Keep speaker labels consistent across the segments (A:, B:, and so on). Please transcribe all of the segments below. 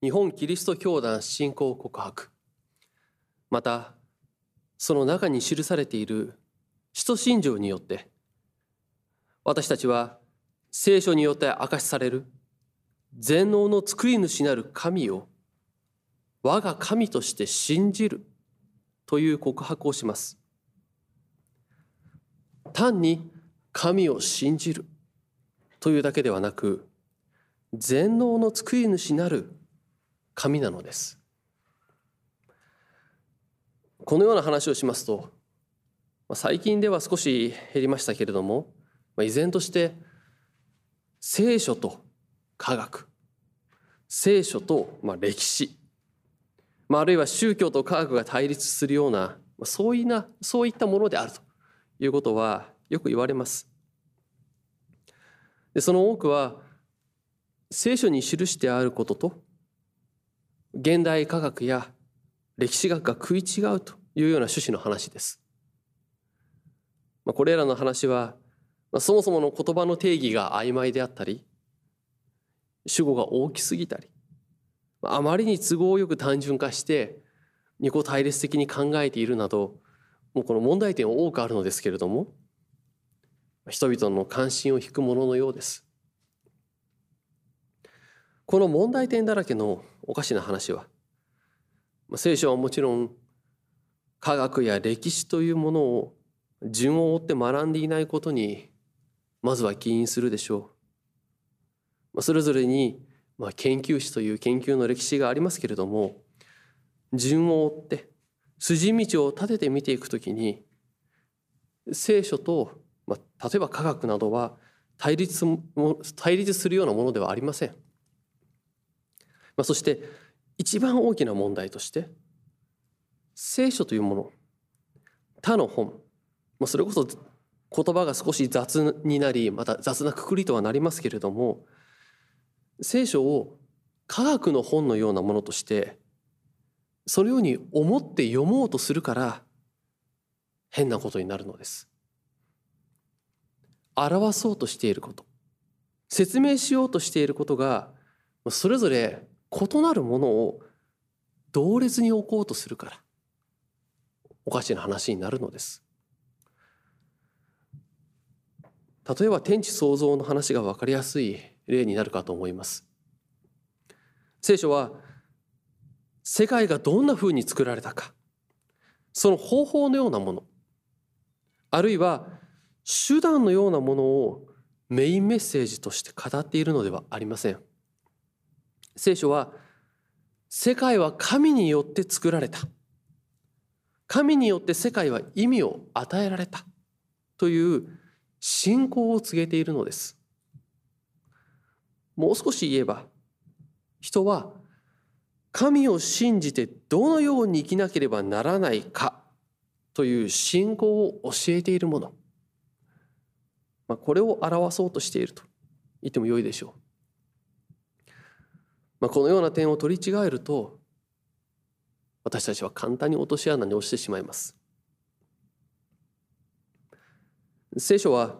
A: 日本キリスト教団信仰告白。またその中に記されている使徒信条によって私たちは聖書によって明かしされる全能の作り主なる神を我が神として信じるという告白をします。単に神を信じるというだけではなく全能の作り主なる神なのですこのような話をしますと最近では少し減りましたけれども依然として聖書と科学聖書と歴史あるいは宗教と科学が対立するようなそういなそういったものであるということはよく言われます。でその多くは聖書に記してあることと現代科学や歴史学が食い違うというような趣旨の話です。まあ、これらの話は、まあ、そもそもの言葉の定義が曖昧であったり主語が大きすぎたりあまりに都合よく単純化して二個対立的に考えているなどもうこの問題点多くあるのですけれども人々の関心を引くもののようです。この問題点だらけのおかしな話は聖書はもちろん科学や歴史というものを順を追って学んでいないことにまずは起因するでしょう。それぞれに研究史という研究の歴史がありますけれども順を追って筋道を立てて見ていくときに聖書とまあ、例えば科学などは対立対立するようなものではありません。まあ、そして一番大きな問題として聖書というもの他の本、まあ、それこそ言葉が少し雑になりまた雑なくくりとはなりますけれども聖書を科学の本のようなものとしてそのように思って読もうとするから変なことになるのです。表そうとしていること説明しようとしていることがそれぞれ異なるものを同列に置こうとするからおかしな話になるのです。例えば天地創造の話が分かりやすい例になるかと思います。聖書は世界がどんなふうに作られたかその方法のようなものあるいは手段のようなものをメインメッセージとして語っているのではありません聖書は世界は神によって作られた。神によって世界は意味を与えられた。という信仰を告げているのです。もう少し言えば人は神を信じてどのように生きなければならないか。という信仰を教えているもの。まあ、これを表そうとしていると言ってもよいでしょう。まあ、このような点を取り違えると私たちは簡単に落とし穴に落ちてしまいます。聖書は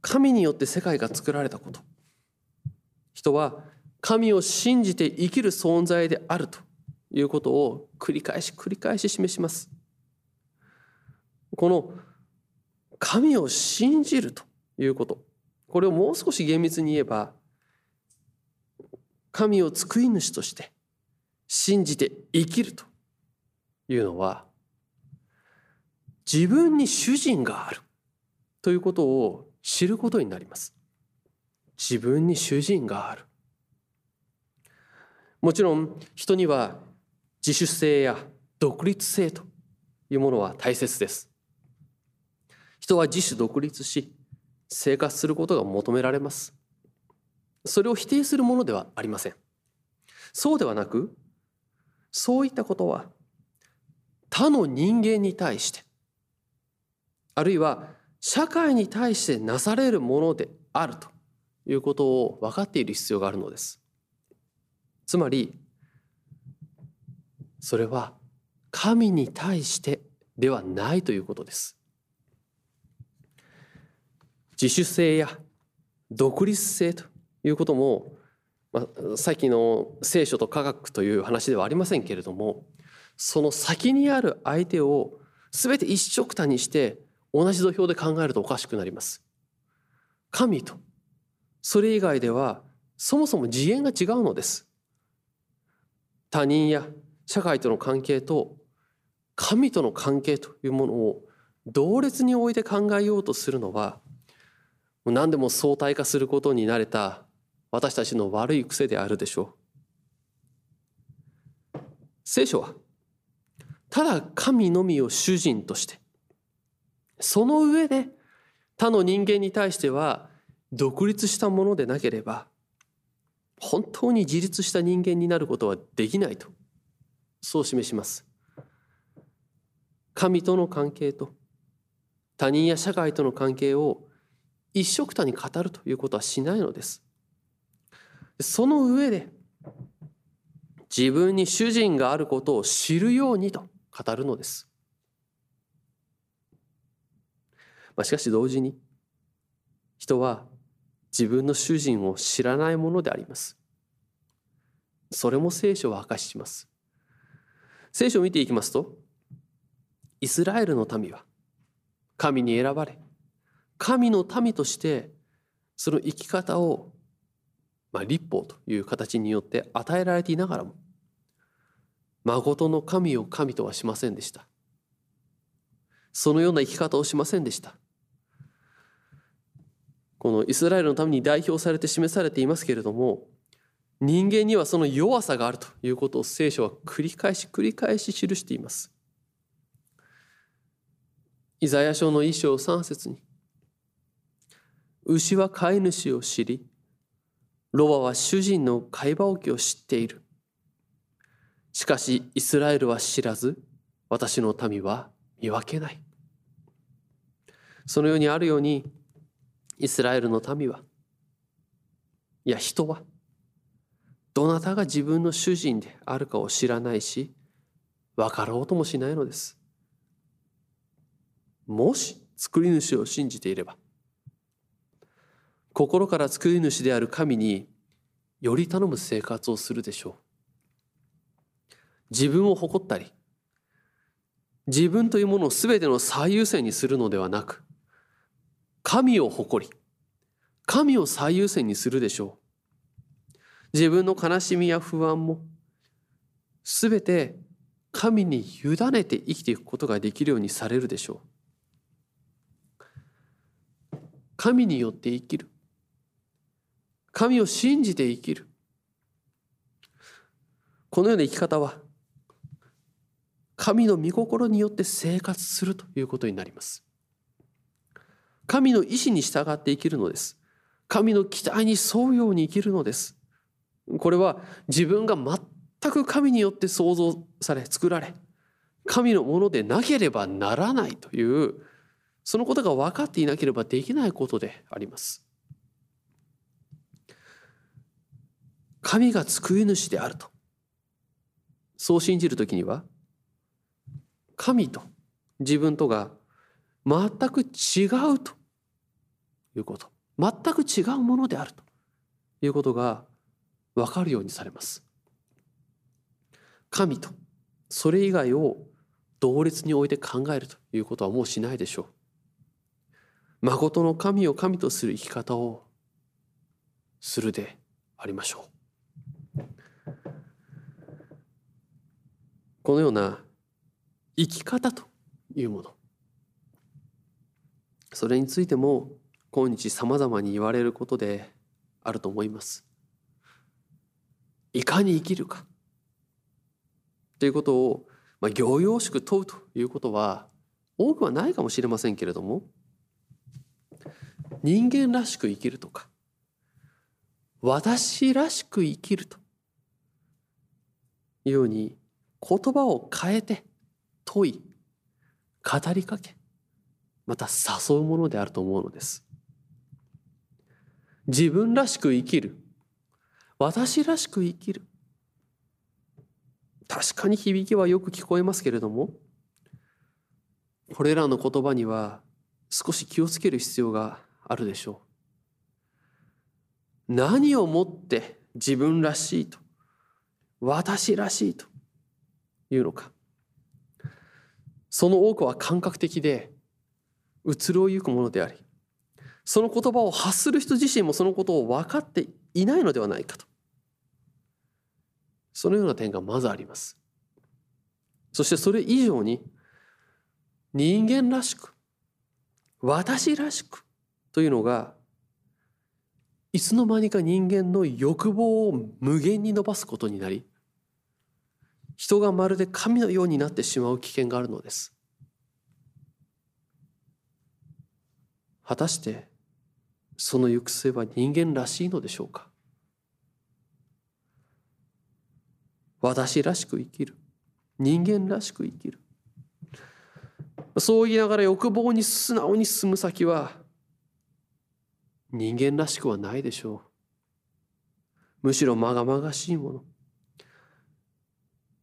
A: 神によって世界が作られたこと人は神を信じて生きる存在であるということを繰り返し繰り返し示します。この神を信じるということこれをもう少し厳密に言えば神を救い主として信じて生きるというのは自分に主人があるということを知ることになります。自分に主人がある。もちろん人には自主性や独立性というものは大切です。人は自主独立し生活することが求められます。それを否定するものではありません。そうではなくそういったことは他の人間に対してあるいは社会に対してなされるものであるということを分かっている必要があるのです。つまりそれは神に対してではないということです。自主性や独立性ということもまあ、最近の聖書と科学という話ではありませんけれどもその先にある相手を全て一緒くたにして同じ土俵で考えるとおかしくなります。神とそれ以外ではそもそも次元が違うのです。他人や社会との関係と神との関係というものを同列に置いて考えようとするのは何でも相対化することに慣れた私たちの悪い癖であるでしょう。聖書はただ神のみを主人としてその上で他の人間に対しては独立したものでなければ本当に自立した人間になることはできないとそう示します。神との関係と他人や社会との関係を一緒くたに語るということはしないのです。その上で自分に主人があることを知るようにと語るのです。まあ、しかし同時に人は自分の主人を知らないものであります。それも聖書は明かしします。聖書を見ていきますと、イスラエルの民は神に選ばれ、神の民としてその生き方を、まあ、立法という形によって与えられていながらも、誠の神を神とはしませんでした。そのような生き方をしませんでした。このイスラエルのために代表されて示されていますけれども人間にはその弱さがあるということを聖書は繰り返し繰り返し記しています。イザヤ書の衣章三節に牛は飼い主を知りロバは主人の飼い場置きを知っている。しかしイスラエルは知らず私の民は見分けない。そのようにあるようにイスラエルの民はいや人はどなたが自分の主人であるかを知らないし分かろうともしないのですもし作り主を信じていれば心から作り主である神により頼む生活をするでしょう自分を誇ったり自分というものを全ての最優先にするのではなく神を誇り、神を最優先にするでしょう。自分の悲しみや不安も、すべて神に委ねて生きていくことができるようにされるでしょう。神によって生きる。神を信じて生きる。このような生き方は、神の御心によって生活するということになります。神の意志に従って生きるのです。神の期待に沿うように生きるのです。これは自分が全く神によって創造され作られ神のものでなければならないというそのことが分かっていなければできないことであります。神が救い主であると。そう信じる時には神と自分とが全く違うと。いうこと。全く違うものであると。いうことが分かるようにされます。神とそれ以外を同列に置いて考えると。いうことはもうしないでしょう。誠の神を神とする生き方をするでありましょう。このような生き方というものそれについても今日さまざまに言われることであると思います。いかに生きるかということを、まあ、行々しく問うということは多くはないかもしれませんけれども人間らしく生きるとか私らしく生きるというように言葉を変えて問い語りかけまた誘うものであると思うのです。自分らしく生きる私らしく生きる確かに響きはよく聞こえますけれどもこれらの言葉には少し気をつける必要があるでしょう何をもって自分らしいと私らしいというのか。その多くは感覚的で移ろいゆくものでありその言葉を発する人自身もそのことを分かっていないのではないかと。そのような点がまずあります。そしてそれ以上に人間らしく私らしくというのがいつの間にか人間の欲望を無限に伸ばすことになり人がまるで神のようになってしまう危険があるのです。果たしてその行く末は人間らしいのでしょうか？私らしく生きる。人間らしく生きる。そう言いながら欲望に素直に進む先は人間らしくはないでしょう。むしろまがまがしいもの。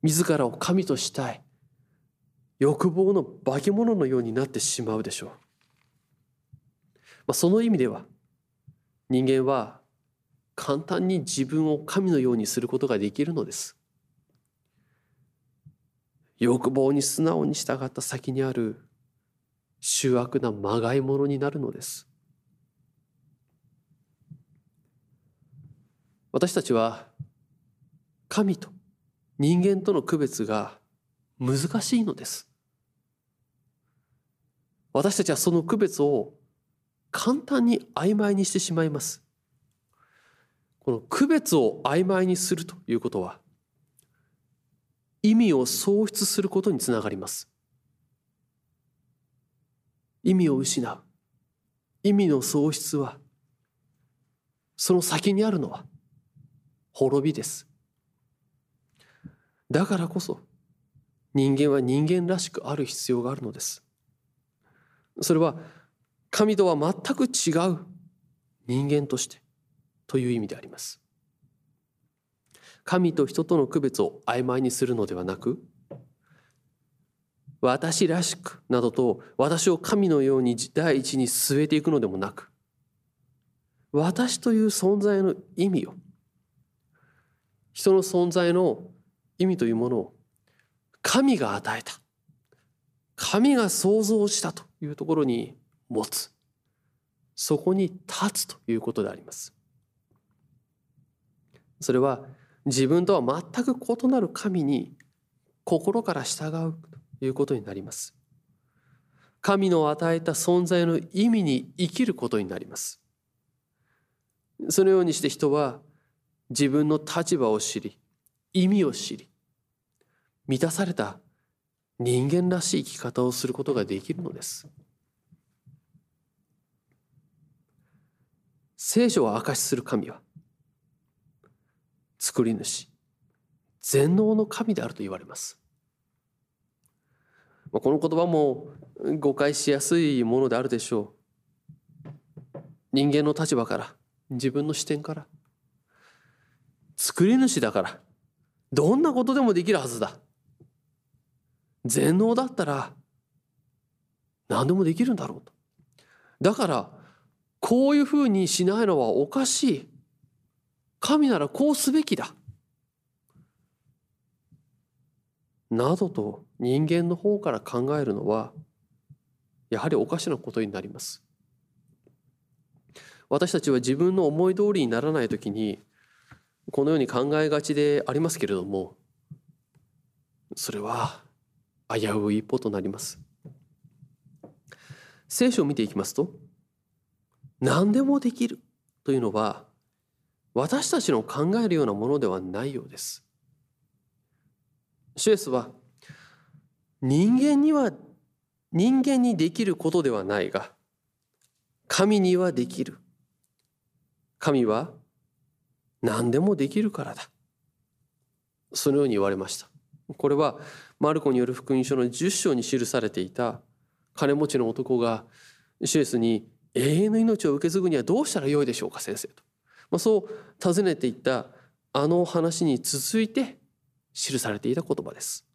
A: 自らを神としたい。欲望の化け物のようになってしまうでしょう、まあ、その意味では人間は簡単に自分を神のようにすることができるのです。欲望に素直に従った先にある醜悪なまがいものになるのです。私たちは神と人間との区別が難しいのです。私たちはその区別を簡単に曖昧にしてしまいます。この区別を曖昧にするということは意味を喪失することにつながります。意味を失う。意味の喪失はその先にあるのは滅びです。だからこそ人間は人間らしくある必要があるのです。それは神とは全く違う人間としてという意味であります。神と人との区別を曖昧にするのではなく私らしくなどと私を神のように第一に据えていくのでもなく私という存在の意味を人の存在の意味というものを神が与えた神が創造したというところに持つそこに立つということでありますそれは自分とは全く異なる神に心から従うということになります。神の与えた存在の意味に生きることになります。そのようにして人は自分の立場を知り、意味を知り、満たされた人間らしい生き方をすることができるのです。聖書を明かしする神は作り主全能の神であると言われますこの言葉も誤解しやすいものであるでしょう人間の立場から自分の視点から作り主だからどんなことでもできるはずだ全能だったら何でもできるんだろうとだからこういうふうにしないのはおかしい神ならこうすべきだ。などと人間の方から考えるのはやはりおかしなことになります。私たちは自分の思い通りにならない時にこのように考えがちでありますけれどもそれは危うい一歩となります。聖書を見ていきますと何でもできるというのは私たちの考えるようなものではないようです。シュエスは人間には人間にできることではないが神にはできる。神は何でもできるからだ。そのように言われました。これはマルコによる福音書の10章に記されていた金持ちの男がシュエスに永遠の命を受け継ぐにはどうしたらよいでしょうか先生と。まあ、そう尋ねていったあの話に続いて記されていた言葉です。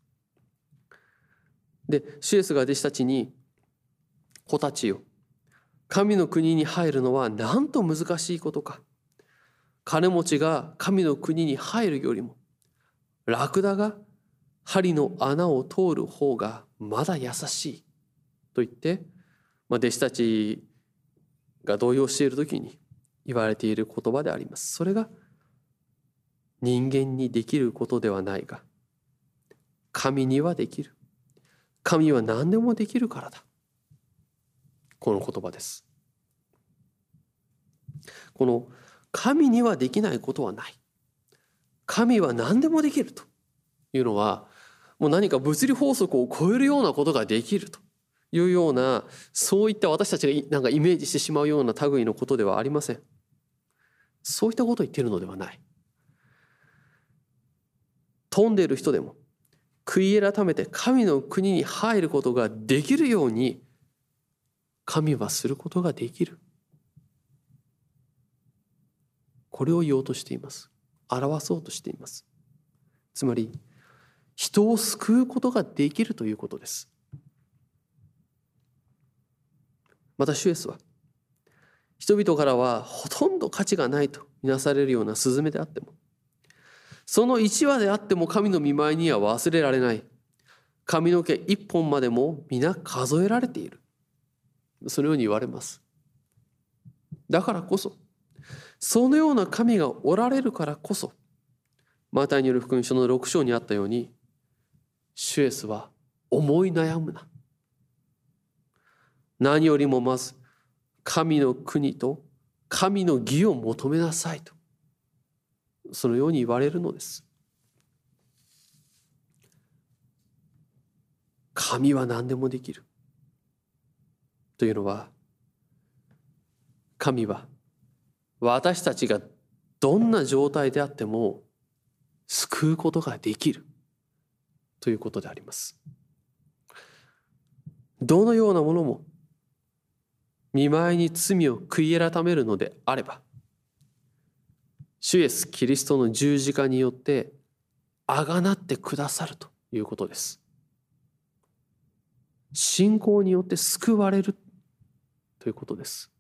A: でシエスが弟子たちに「子たちよ神の国に入るのはなんと難しいことか金持ちが神の国に入るよりもラクダが針の穴を通る方がまだ優しいと言って、まあ、弟子たちが動揺している時に言われている言葉であります。それが人間にできることではないが神にはできる。神は何でもできるからだ。この言葉です。この神にはできないことはない。神は何でもできるというのはもう何か物理法則を超えるようなことができるというようなそういった私たちがなんかイメージしてしまうような類のことではありません。そういったことを言っているのではない。飛んでいる人でも悔い改めて神の国に入ることができるように神はすることができる。これを言おうとしています。表そうとしています。つまり人を救うことができるということです。また主イエスは人々からはほとんど価値がないとみなされるようなスズメであってもその一羽であっても神の見舞いには忘れられない。髪の毛一本までも皆数えられている。そのように言われます。だからこそ、そのような神がおられるからこそ、マタイによる福音書の6章にあったように、シュエスは思い悩むな。何よりもまず、神の国と神の義を求めなさいと。そのように言われるのです。神は何でもできる。というのは神は私たちがどんな状態であっても救うことができるということであります。どのようなものも見舞いに罪を悔い改めるのであれば主イエス・キリストの十字架によってあがなってくださるということです。信仰によって救われるということです。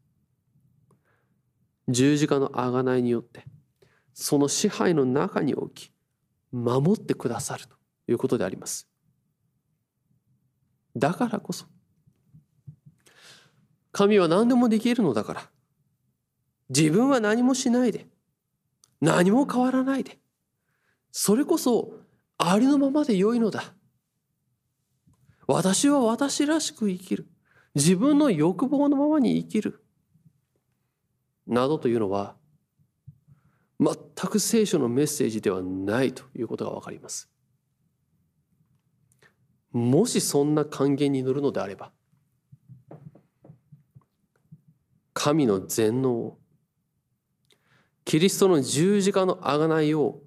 A: 十字架のあがないによってその支配の中に置き守ってくださるということであります。だからこそ神は何でもできるのだから自分は何もしないで何も変わらないでそれこそありのままで良いのだ。私は私らしく生きる。自分の欲望のままに生きる。などというのは全く聖書のメッセージではないということが分かりますもしそんな還元に乗るのであれば神の全能キリストの十字架の贖いを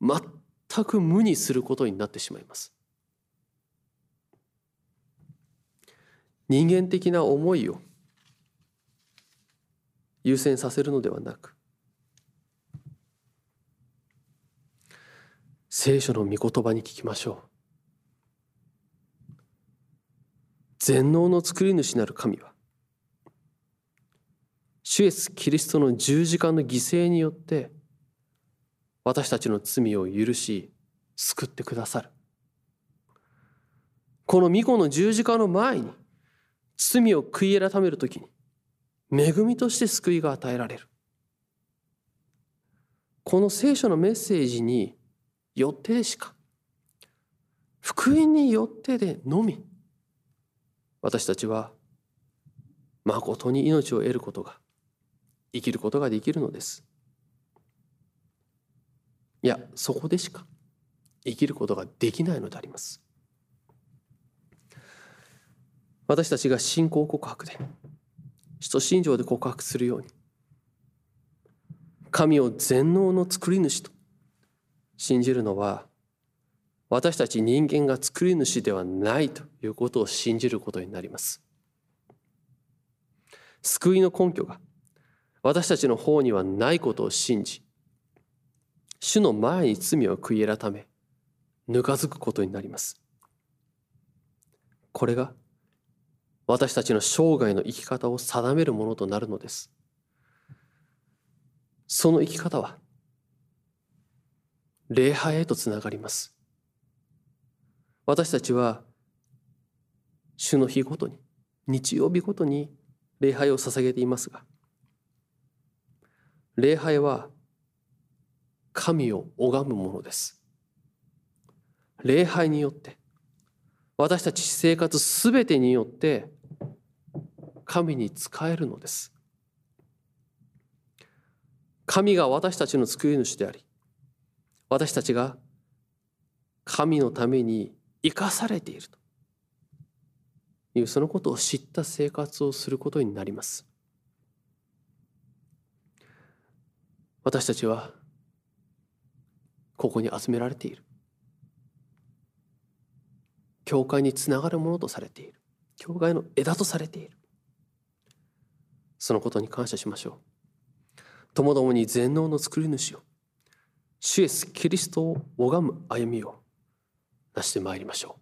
A: 全く無にすることになってしまいます。人間的な思いを優先させるのではなく聖書の御言葉に聞きましょう。全能の作り主なる神は主イエス・キリストの十字架の犠牲によって私たちの罪を許し救ってくださる。この御子の十字架の前に罪を悔い改めるときに恵みとして救いが与えられる。この聖書のメッセージによってでしか福音によってでのみ私たちは誠に命を得ることが生きることができるのです。いやそこでしか生きることができないのであります。私たちが信仰告白で使徒信条で告白するように。神を全能の作り主と。信じるのは私たち人間が作り主ではないということを信じることになります。救いの根拠が私たちの方にはないことを信じ主の前に罪を悔い改めぬかづくことになります。これが私たちの生涯の生き方を定めるものとなるのです。その生き方は礼拝へとつながります。私たちは主の日ごとに日曜日ごとに礼拝を捧げていますが礼拝は神を拝むものです。礼拝によって私たち生活すべてによって神に仕えるのです。神が私たちの救い主であり私たちが神のために生かされていると。いうそのことを知った生活をすることになります。私たちはここに集められている。教会につながるものとされている。教会の枝とされている。そのことに感謝しましょう。共々に全能の作り主を主イエスキリストを拝む歩みをなしてまいりましょう。